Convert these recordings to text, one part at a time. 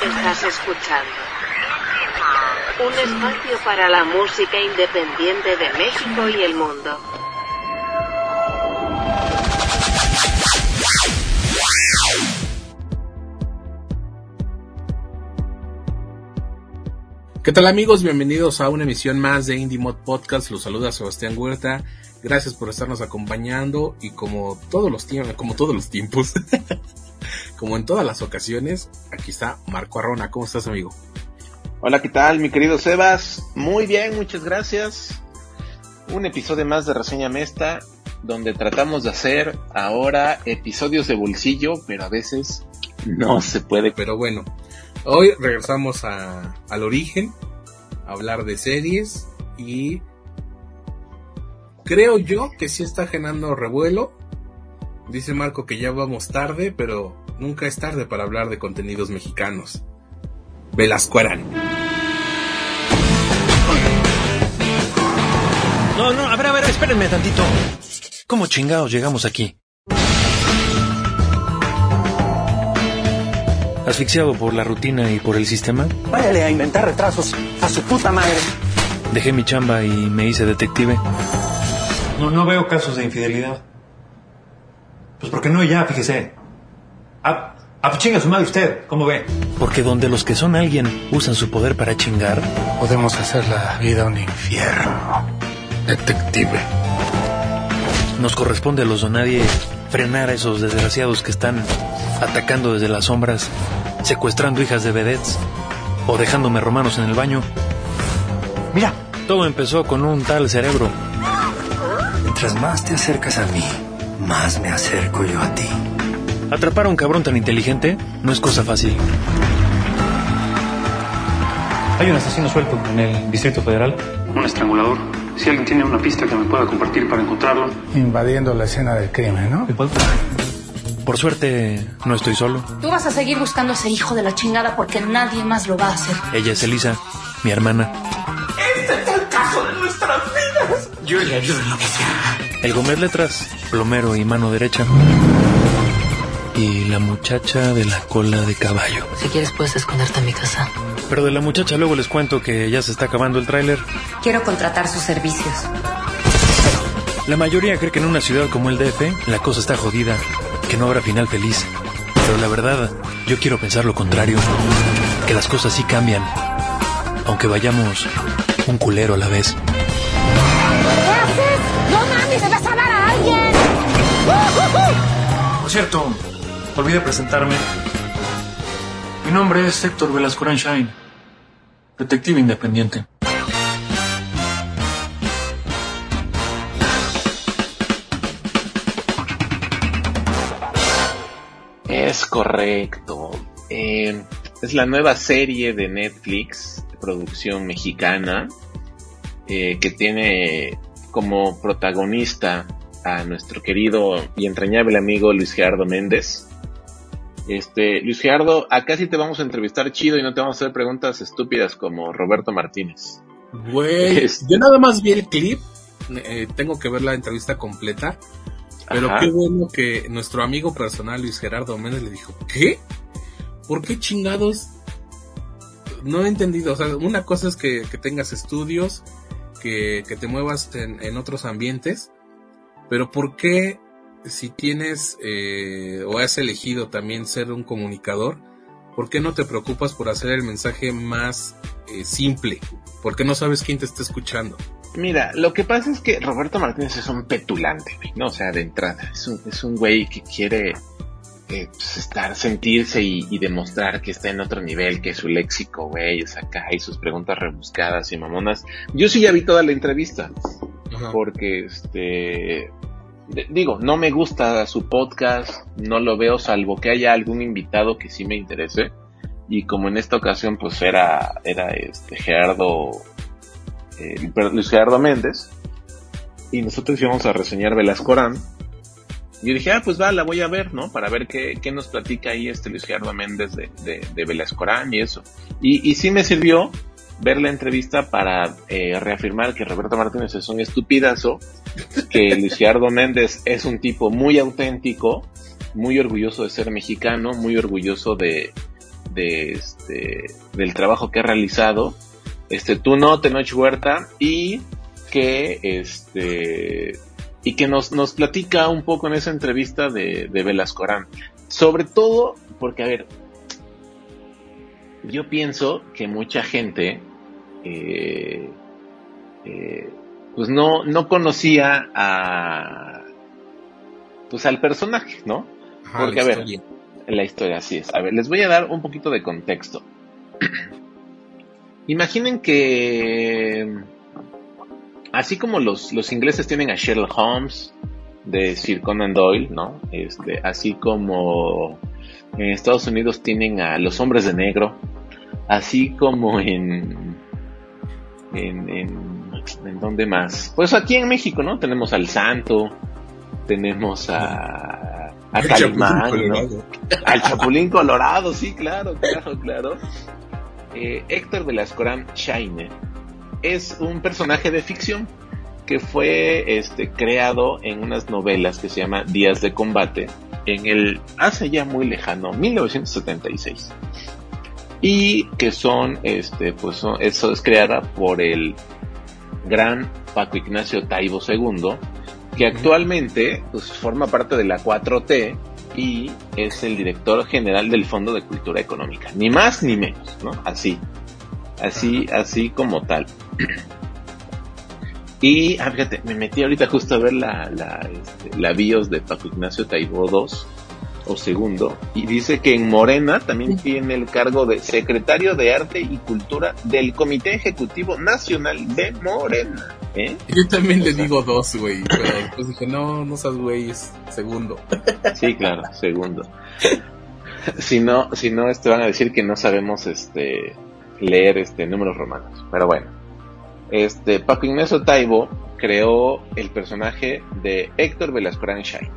Estás escuchando un espacio para la música independiente de México y el mundo. ¿Qué tal amigos? Bienvenidos a una emisión más de Indie Mod Podcast. Los saluda Sebastián Huerta. Gracias por estarnos acompañando y como todos los tiempos, como todos los tiempos, como en todas las ocasiones, aquí está Marco Arrona. ¿Cómo estás, amigo? Hola, ¿qué tal, mi querido Sebas? Muy bien, muchas gracias. Un episodio más de Reseña Mesta, donde tratamos de hacer ahora episodios de bolsillo, pero a veces no se puede. Pero bueno, hoy regresamos a, al origen, a hablar de series y creo yo que sí está generando revuelo. Dice Marco que ya vamos tarde, pero nunca es tarde para hablar de contenidos mexicanos. Velasco Arán. No, no, a ver, a ver, espérenme tantito. ¿Cómo chingados llegamos aquí? ¿Asfixiado por la rutina y por el sistema? Váyale a inventar retrasos a su puta madre. Dejé mi chamba y me hice detective. No, no veo casos de infidelidad. Pues porque no ya, fíjese. Ah, ah, pues chinga su madre usted, ¿cómo ve? Porque donde los que son alguien usan su poder para chingar, Podemos hacer la vida un infierno. Detective. nos corresponde a los donadie frenar a esos desgraciados que están atacando desde las sombras, secuestrando hijas de vedettes o dejándome romanos en el baño. Mira, Todo empezó con un tal cerebro. Mientras más te acercas a mí, más me acerco yo a ti. Atrapar a un cabrón tan inteligente no es cosa fácil. Hay un asesino suelto en el Distrito Federal. Un estrangulador. Si alguien tiene una pista que me pueda compartir para encontrarlo. Invadiendo la escena del crimen, ¿no? Por suerte, no estoy solo. Tú vas a seguir buscando a ese hijo de la chingada porque nadie más lo va a hacer. Ella es Elisa, mi hermana. yo le ayudo en lo que sea. El Gómez Letras, plomero y mano derecha. Y la muchacha de la cola de caballo. Si quieres puedes esconderte en mi casa. Pero de la muchacha luego les cuento que ya se está acabando el tráiler. Quiero contratar sus servicios. La mayoría cree que en una ciudad como el DF la cosa está jodida, que no habrá final feliz. Pero la verdad, yo quiero pensar lo contrario. Que las cosas sí cambian. Aunque vayamos un culero a la vez. ¿Qué haces? ¡No mames! ¡Me vas a dar a alguien! Por cierto, olvidé presentarme. Mi nombre es Héctor Velasco Shine, detective independiente. Es correcto. Eh, es la nueva serie de Netflix, de producción mexicana, eh, que tiene como protagonista a nuestro querido y entrañable amigo Luis Gerardo Méndez. Este, Luis Gerardo, acá sí te vamos a entrevistar chido y no te vamos a hacer preguntas estúpidas como Roberto Martínez. Güey, Es- yo nada más vi el clip, eh, tengo que ver la entrevista completa, pero Ajá. qué bueno que nuestro amigo personal Luis Gerardo Méndez le dijo, ¿qué? ¿Por qué chingados? No he entendido, o sea, una cosa es que, que tengas estudios, que, que te muevas en, en otros ambientes, pero ¿por qué si tienes eh, o has elegido también ser un comunicador, ¿por qué no te preocupas por hacer el mensaje más eh, simple? Porque no sabes quién te está escuchando. Mira, lo que pasa es que Roberto Martínez es un petulante, güey, ¿no? O sea, de entrada, es un, es un güey que quiere eh, pues, estar, sentirse y, y demostrar que está en otro nivel, que su léxico, güey, es acá y sus preguntas rebuscadas y mamonas. Yo sí ya vi toda la entrevista, Ajá. porque este. Digo, no me gusta su podcast, no lo veo salvo que haya algún invitado que sí me interese. Y como en esta ocasión, pues era, era este Gerardo, eh, Luis Gerardo Méndez, y nosotros íbamos a reseñar Velascorán. Yo dije, ah, pues va, la voy a ver, ¿no? Para ver qué, qué nos platica ahí este Luis Gerardo Méndez de, de, de Velascorán y eso. Y, y sí me sirvió ver la entrevista para eh, reafirmar que Roberto Martínez es un estupidazo, que Luis Gerardo Méndez es un tipo muy auténtico, muy orgulloso de ser mexicano, muy orgulloso de, de este, del trabajo que ha realizado, este, tú no, Tenoch Huerta, y que este, y que nos, nos platica un poco en esa entrevista de, de Velascorán. Sobre todo porque, a ver, yo pienso que mucha gente, eh, eh, pues no, no conocía a, pues al personaje, ¿no? Ajá, Porque, a ver, historia. la historia así es. A ver, les voy a dar un poquito de contexto. Imaginen que, así como los, los ingleses tienen a Sherlock Holmes de Sir Conan Doyle, ¿no? Este, así como en Estados Unidos tienen a los hombres de negro, así como en, en, en, ¿en dónde más? Pues aquí en México, ¿no? Tenemos al Santo, tenemos a, a Calimán, ¿no? Al Chapulín Colorado, sí, claro, claro, claro. Eh, Héctor Velascorán Shaine es un personaje de ficción que fue este, creado en unas novelas que se llama Días de Combate en el hace ya muy lejano 1976 y que son este pues son, eso es creada por el gran Paco Ignacio Taibo II que actualmente pues forma parte de la 4T y es el director general del Fondo de Cultura Económica, ni más ni menos, ¿no? Así, así, así como tal. Y, ah, fíjate, me metí ahorita justo a ver la, la, este, la bios de Paco Ignacio Taibo II o segundo, y dice que en Morena también tiene el cargo de secretario de Arte y Cultura del Comité Ejecutivo Nacional de Morena. ¿eh? Yo también le digo dos, güey. Pero después dije, no, no seas güey, es segundo. Sí, claro, segundo. Si no, si no, este van a decir que no sabemos este leer este números romanos. Pero bueno. Este Paco Ignacio Taibo creó el personaje de Héctor Velascorán Shai.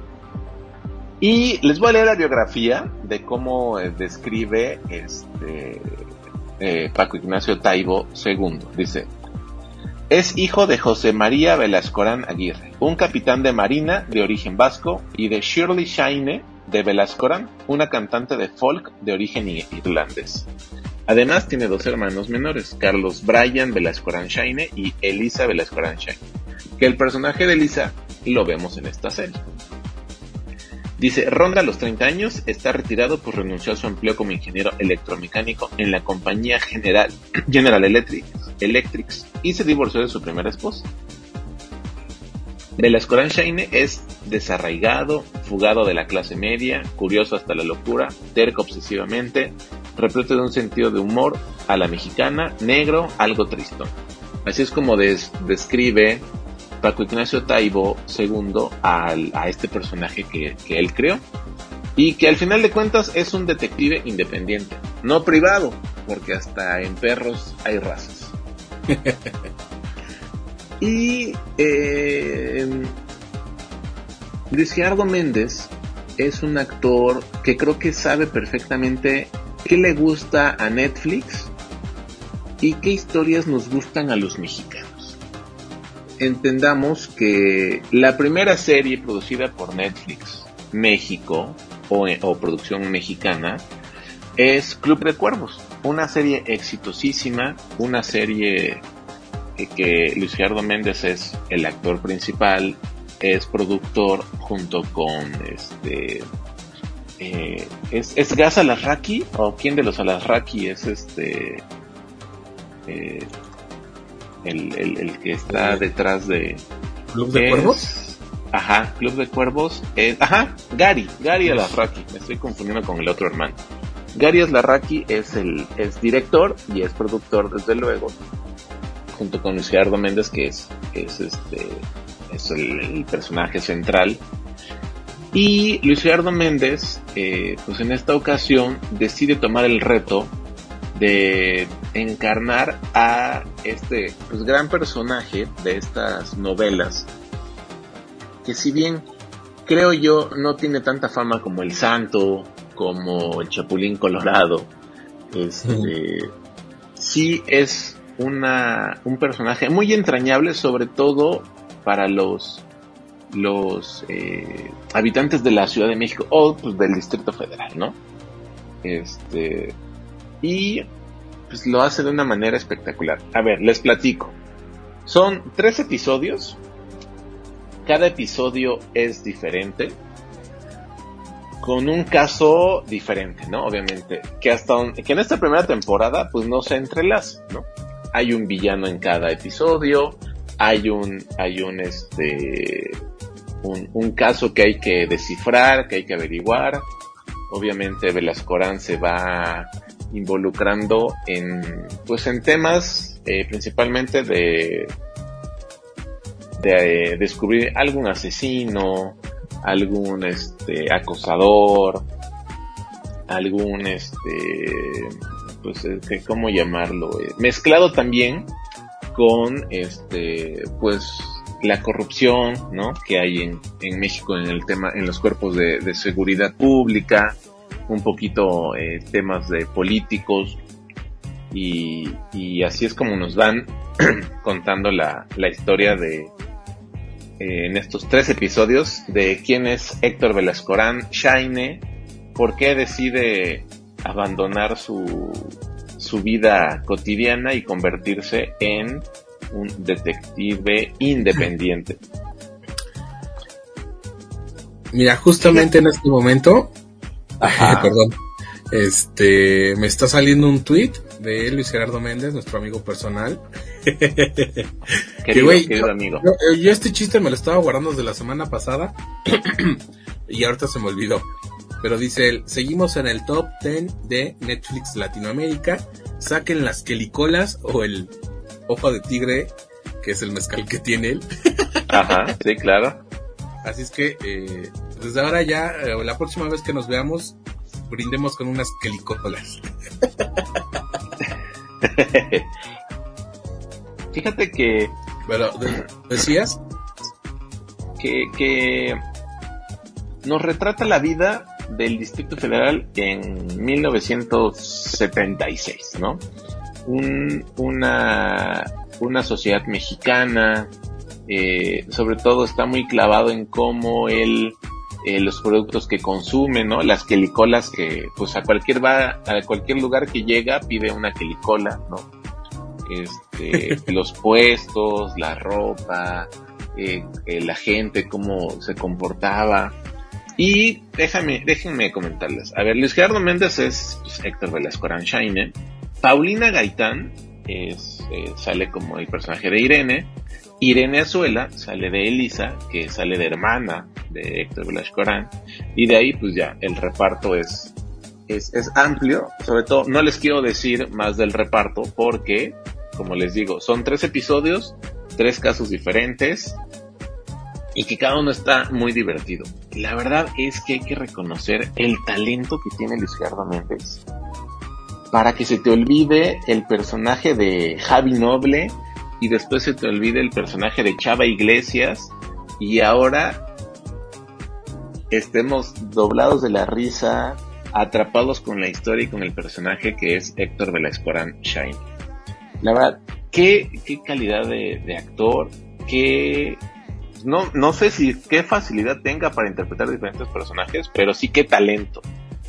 Y les voy a leer la biografía de cómo eh, describe este eh, Paco Ignacio Taibo II. Dice, es hijo de José María Velascorán Aguirre, un capitán de marina de origen vasco, y de Shirley Shaine de Velascorán, una cantante de folk de origen irlandés. Además tiene dos hermanos menores, Carlos Bryan Velascorán Shaine y Elisa Velascorán Shaine, que el personaje de Elisa lo vemos en esta serie. Dice, ronda los 30 años, está retirado pues renunció a su empleo como ingeniero electromecánico en la compañía General, General Electric, Electrics y se divorció de su primera esposa. Velascorán Shaine es desarraigado, fugado de la clase media, curioso hasta la locura, terco obsesivamente, repleto de un sentido de humor a la mexicana, negro, algo tristón. Así es como des- describe Paco Ignacio Taibo II al- a este personaje que, que él creó. Y que al final de cuentas es un detective independiente, no privado, porque hasta en perros hay razas. y eh, Luis Gerardo Méndez es un actor que creo que sabe perfectamente qué le gusta a Netflix y qué historias nos gustan a los mexicanos. Entendamos que la primera serie producida por Netflix México o, producción mexicana es Club de Cuervos, una serie exitosísima, una serie que, que Luis Gerardo Méndez es el actor principal, es productor junto con este eh, ¿es, ¿es Gas Alasraki o quién de los Alasraki es este eh, el, el, el que está detrás de ¿Club de es- Cuervos? Ajá, Club de Cuervos. es- ajá, Gary, Gary Alasraki. Me estoy confundiendo con el otro hermano. Gary Alasraki es el es director y es productor, desde luego, junto con Luis Gerardo Méndez, que es, es este es el, el personaje central. Y Luis Gerardo Méndez, eh, pues en esta ocasión decide tomar el reto de encarnar a este pues, gran personaje de estas novelas que si bien creo yo no tiene tanta fama como el Santo, como el Chapulín Colorado, este, sí es una, un personaje muy entrañable, sobre todo para los los eh, habitantes de la Ciudad de México o pues, del Distrito Federal, ¿no? Este, y pues lo hace de una manera espectacular. A ver, les platico. Son tres episodios. Cada episodio es diferente. Con un caso diferente, ¿no? Obviamente. Que hasta que en esta primera temporada, pues no se entrelaza, ¿no? Hay un villano en cada episodio. Hay un, hay un, este, un, un caso que hay que descifrar, que hay que averiguar. Obviamente Velascorán se va involucrando en, pues en temas eh, principalmente de, de eh, descubrir algún asesino, algún este acosador, algún este, pues eh, cómo llamarlo, mezclado también con este, pues la corrupción, ¿no? Que hay en, en México en el tema, en los cuerpos de, de seguridad pública, un poquito eh, temas de políticos y, así es como nos van contando la, la historia de eh, en estos tres episodios de quién es Héctor Velascorán Shaine, por qué decide abandonar su, su vida cotidiana y convertirse en un detective independiente. Mira, justamente en este momento, perdón, este, me está saliendo un tweet de Luis Gerardo Méndez, nuestro amigo personal. querido, querido amigo. Yo, yo, este chiste me lo estaba guardando desde la semana pasada y ahorita se me olvidó. Pero dice él, seguimos en el top 10 de Netflix Latinoamérica. Saquen las quelicolas o el ojo de tigre, que es el mezcal que tiene él. Ajá, sí, claro. Así es que eh, desde ahora ya, eh, la próxima vez que nos veamos, brindemos con unas quelicolas. Fíjate que... Bueno, ¿decías? Que, que nos retrata la vida del Distrito Federal en 1976, ¿no? Un, una, una sociedad mexicana, eh, sobre todo está muy clavado en cómo él, eh, los productos que consume, ¿no? Las quelicolas que, pues a cualquier va, a cualquier lugar que llega pide una quelicola, ¿no? Este, los puestos, la ropa, eh, la gente, cómo se comportaba. Y déjame, déjenme comentarles. A ver, Luis Gerardo Méndez es pues, Héctor Velasco Aranchaine. Paulina Gaitán es, eh, sale como el personaje de Irene. Irene Azuela sale de Elisa, que sale de hermana de Héctor Velasco Y de ahí, pues ya, el reparto es, es, es amplio. Sobre todo, no les quiero decir más del reparto porque, como les digo, son tres episodios, tres casos diferentes y que cada uno está muy divertido. La verdad es que hay que reconocer el talento que tiene Luis Gerardo Méndez para que se te olvide el personaje de Javi Noble y después se te olvide el personaje de Chava Iglesias y ahora estemos doblados de la risa, atrapados con la historia y con el personaje que es Héctor Velascorán Shine. La verdad, qué, qué calidad de, de actor, qué no, no sé si qué facilidad tenga para interpretar diferentes personajes, pero sí qué talento.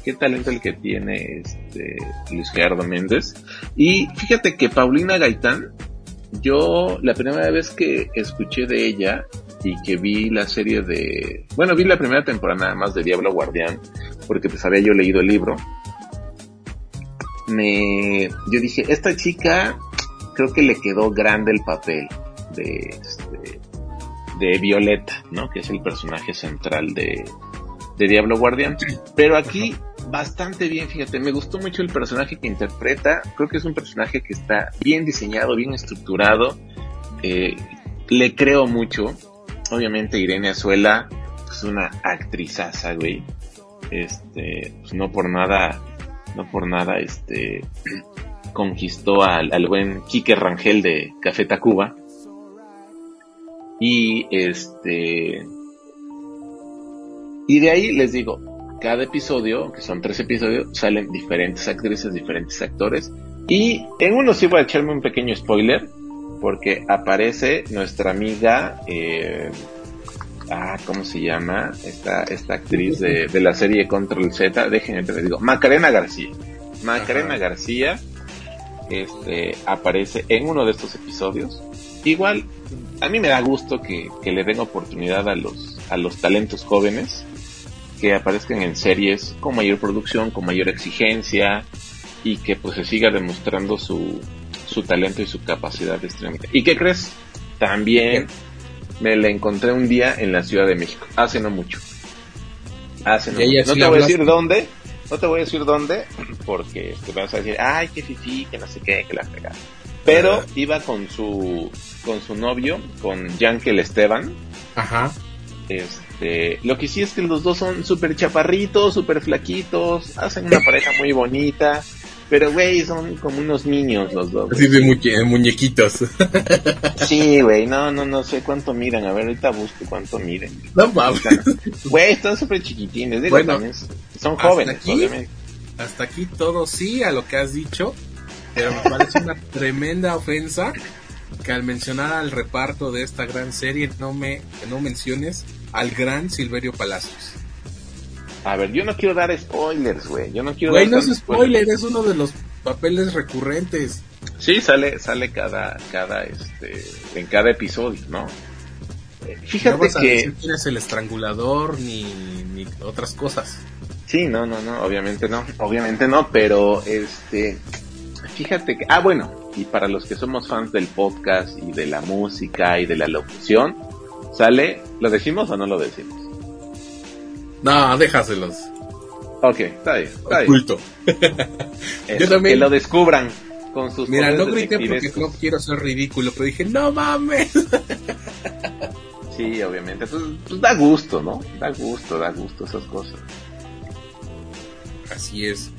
Qué talento el que tiene este Luis Gerardo Méndez. Y fíjate que Paulina Gaitán, yo la primera vez que escuché de ella y que vi la serie de, bueno, vi la primera temporada más de Diablo Guardián, porque pues había yo leído el libro. Me, yo dije, esta chica creo que le quedó grande el papel de, este, de Violeta, ¿no? Que es el personaje central de, de Diablo Guardián. Pero aquí bastante bien, fíjate, me gustó mucho el personaje que interpreta. Creo que es un personaje que está bien diseñado, bien estructurado. Eh, le creo mucho. Obviamente Irene Azuela es una actrizaza, güey. Este, pues no por nada, no por nada, este, conquistó al, al buen Quique Rangel de Café Tacuba. Y este. Y de ahí les digo, cada episodio, que son tres episodios, salen diferentes actrices, diferentes actores. Y en uno sí voy a echarme un pequeño spoiler, porque aparece nuestra amiga, eh, ah, ¿cómo se llama? Esta, esta actriz de, de la serie Control Z, déjenme te digo, Macarena García. Macarena García este, aparece en uno de estos episodios. Igual, a mí me da gusto que, que le den oportunidad a los, a los talentos jóvenes que aparezcan en series con mayor producción, con mayor exigencia y que pues se siga demostrando su, su talento y su capacidad de. ¿Y qué crees? También me la encontré un día en la Ciudad de México, hace no mucho. Hace no, mucho. no te voy a decir dónde, no te voy a decir dónde, porque te vas a decir, ay, qué fifi, que no sé qué, que la fregada. Pero iba con su, con su novio, con Yankel Esteban. Ajá. Este, lo que sí es que los dos son súper chaparritos, súper flaquitos, hacen una pareja muy bonita, pero güey, son como unos niños los dos. Así de muñe- muñequitos. Sí, güey, no, no, no sé cuánto miran, a ver, ahorita busco cuánto miren. No mames. Güey, están súper chiquitines, digo, Bueno, también son hasta jóvenes, aquí, obviamente. Hasta aquí todo sí a lo que has dicho, pero me parece una tremenda ofensa que al mencionar al reparto de esta gran serie no me que no menciones al gran Silverio Palacios. A ver, yo no quiero dar spoilers, güey, yo no quiero Güey, dar no es spoiler, es uno de los papeles recurrentes. Sí, sale, sale cada, cada, este, en cada episodio, ¿no? Eh, No Fíjate vas a que, decir quién es el estrangulador ni, ni otras cosas. sí, no, no, no, obviamente no, obviamente no, pero, este, fíjate que, ah, bueno, y para los que somos fans del podcast y de la música y de la locución, sale, ¿lo decimos o no lo decimos? No, déjaselos. Ok, está bien, está bien. Oculto. Eso, Yo también- Que lo descubran con sus Mira, no grité porque no quiero ser ridículo, pero dije, no mames. Sí, obviamente. Pues, pues da gusto, ¿no? Da gusto, da gusto esas cosas. Así es.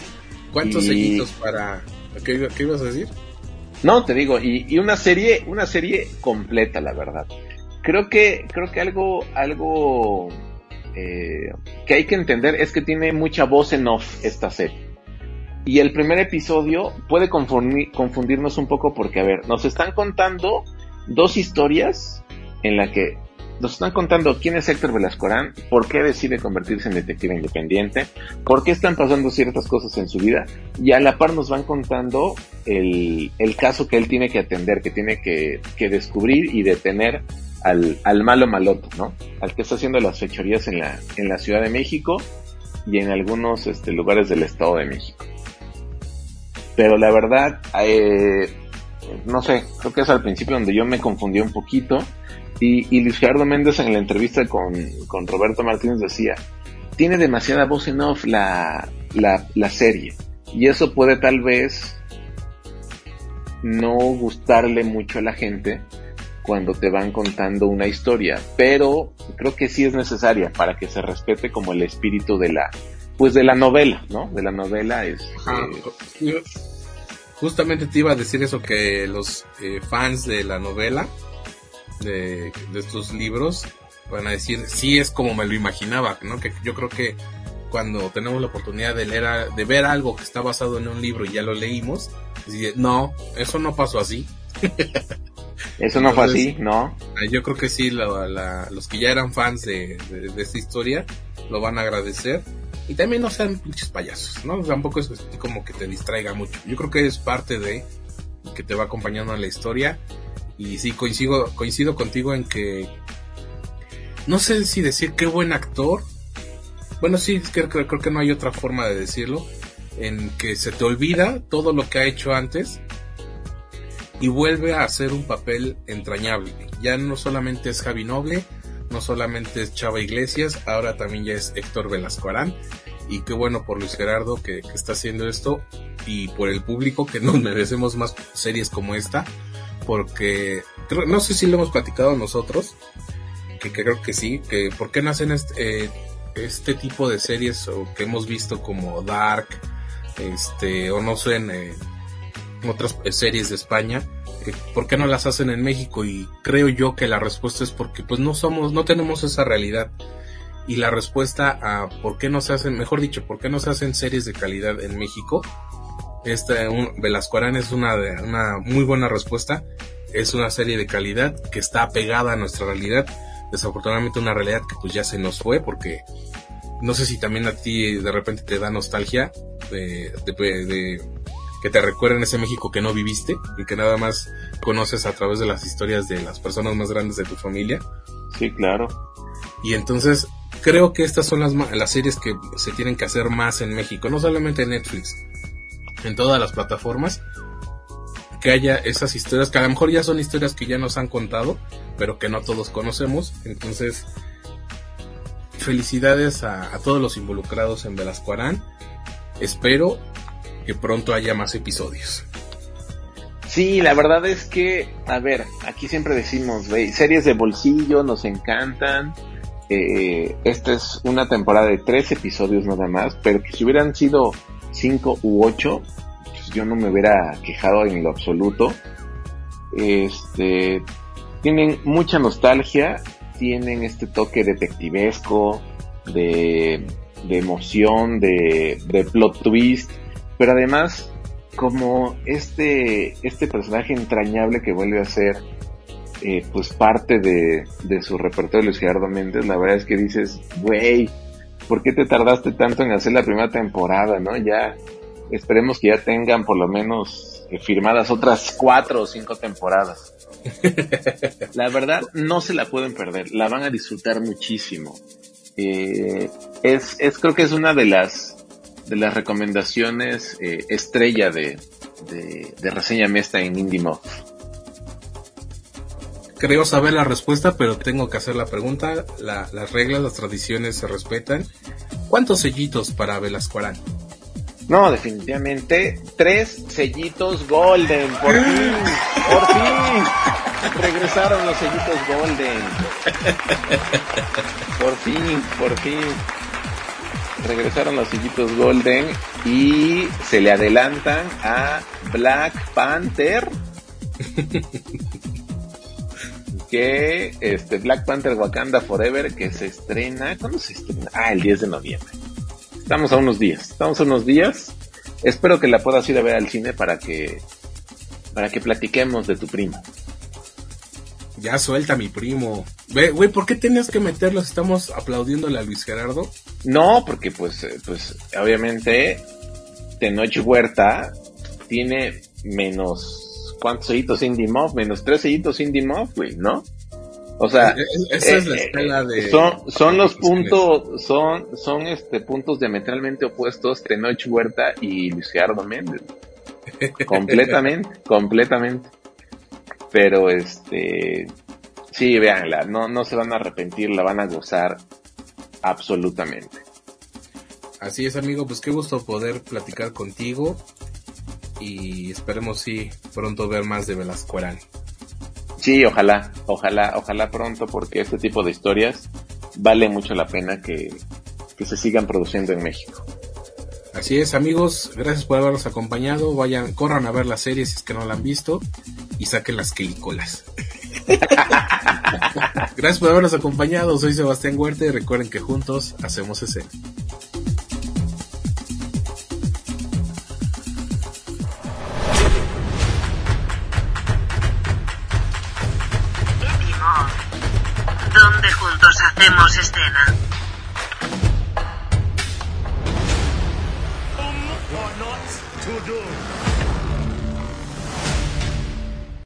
¿Cuántos Y- sellitos para... ¿Qué, qué ibas a decir? No, te digo, y, y una serie, una serie completa, la verdad. Creo que, creo que algo, algo eh, que hay que entender es que tiene mucha voz en off esta serie. Y el primer episodio puede confundir- confundirnos un poco porque, a ver, nos están contando dos historias en la que nos están contando quién es Héctor Velascorán, por qué decide convertirse en detective independiente, por qué están pasando ciertas cosas en su vida, y a la par nos van contando el, el caso que él tiene que atender, que tiene que, que descubrir y detener al, al malo maloto, ¿no? Al que está haciendo las fechorías en la, en la Ciudad de México y en algunos este, lugares del Estado de México. Pero la verdad, eh, no sé, creo que es al principio donde yo me confundí un poquito. Y, y Luis Gerardo Méndez en la entrevista con, con Roberto Martínez decía, tiene demasiada voz en off la, la, la serie. Y eso puede tal vez no gustarle mucho a la gente cuando te van contando una historia, pero creo que sí es necesaria para que se respete como el espíritu de la, pues de la novela, ¿no? De la novela es, yo- Justamente te iba a decir eso, que los eh, fans de la novela, de, de estos libros, van a decir, sí es como me lo imaginaba, ¿no? Que yo creo que cuando tenemos la oportunidad de leer, a- de ver algo que está basado en un libro y ya lo leímos, decir, no, eso no pasó así. eso no fue Entonces, así, ¿no? Ah, Yo creo que sí, la- la- los que ya eran fans de, de- de esta historia lo van a agradecer. Y también no sean pinches payasos, ¿no? Tampoco es como que te distraiga mucho. Yo creo que es parte de que te va acompañando en la historia. Y sí, coincido, coincido contigo en que no sé si decir qué buen actor. Bueno, sí, creo que no hay otra forma de decirlo. En que se te olvida todo lo que ha hecho antes y vuelve a hacer un papel entrañable. Ya no solamente es Javi Noble, no solamente es Chava Iglesias, ahora también ya es Héctor Velasco Arán. Y qué bueno por Luis Gerardo que, que está haciendo esto y por el público que nos merecemos más series como esta. Porque no sé si lo hemos platicado nosotros, que, creo que sí, que por qué no hacen este, eh, este tipo de series o que hemos visto como Dark, este, o no sé, en eh, otras eh, series de España, ¿por qué no las hacen en México? Y creo yo que la respuesta es porque pues no somos, no tenemos esa realidad. Y la respuesta a por qué no se hacen, mejor dicho, por qué no se hacen series de calidad en México, esta un, Velasco Arán es una, muy buena respuesta. Es una serie de calidad que está apegada a nuestra realidad. Desafortunadamente una realidad que pues ya se nos fue porque no sé si también a ti de repente te da nostalgia de, de- de- que te recuerden ese México que no viviste y que nada más conoces a través de las historias de las personas más grandes de tu familia. Sí, claro. Y entonces creo que estas son las, las series que se tienen que hacer más en México, no solamente en Netflix, en todas las plataformas, que haya esas historias que a lo mejor ya son historias que ya nos han contado, pero que no todos conocemos. Entonces, felicidades a, todos los involucrados en Velasco Arán. Espero que pronto haya más episodios. Sí, la verdad es que, a ver, aquí siempre decimos, series de bolsillo nos encantan. Eh, esta es una temporada de tres episodios nada más, pero que si hubieran sido cinco u ocho, pues yo no me hubiera quejado en lo absoluto. Este, tienen mucha nostalgia, tienen este toque detectivesco, de, emoción, de, plot twist, pero además como este, este personaje entrañable que vuelve a ser eh, pues parte de, de su repertorio de Luis Gerardo Méndez, la verdad es que dices, güey, ¿por qué te tardaste tanto en hacer la primera temporada, no? Ya, esperemos que ya tengan por lo menos eh, firmadas otras cuatro o cinco temporadas. La verdad, no se la pueden perder, la van a disfrutar muchísimo. Eh, es, es, creo que es una de las, de las recomendaciones eh, estrella de, de, de Reseña Mesta en Indie Muff. Creo saber la respuesta, pero tengo que hacer la pregunta. La- las reglas, las tradiciones se respetan. ¿Cuántos sellitos para Velasco Arán? No, definitivamente, tres sellitos Golden, por fin, por fin, regresaron los sellitos Golden. Por fin, por fin. Regresaron los sellitos Golden y se le adelantan a Black Panther. que este Black Panther Wakanda Forever que se estrena, ¿cuándo se estrena? Ah, el 10 de noviembre. Estamos a unos días, estamos a unos días. Espero que la puedas ir a ver al cine para que para que platiquemos de tu primo. Ya suelta mi primo. Güey, ¿por qué tenías que meterlos? Estamos aplaudiéndole a Luis Gerardo. No, porque pues eh, pues obviamente Tenoch Huerta tiene menos ¿cuántos sellitos Indie Muff? Menos tres sellitos Indie Muff, güey, ¿no? O sea, Es- esa es la eh, escala de- son, son los puntos, son, son este puntos diametralmente opuestos Tenoch Huerta y Luis Gerardo Méndez. completamente, completamente. Pero este, sí, véanla, no, no se van a arrepentir, la van a gozar absolutamente. Así es, amigo, pues qué gusto poder platicar contigo. Y esperemos sí pronto ver más de Velasco Arán. Sí, ojalá, ojalá, ojalá pronto, porque este tipo de historias vale mucho la pena que, que se sigan produciendo en México. Así es, amigos, gracias por habernos acompañado. Vayan, corran a ver la serie si es que no la han visto y saquen las quilicolas. gracias por habernos acompañado. Soy Sebastián Huerta y recuerden que juntos hacemos escena.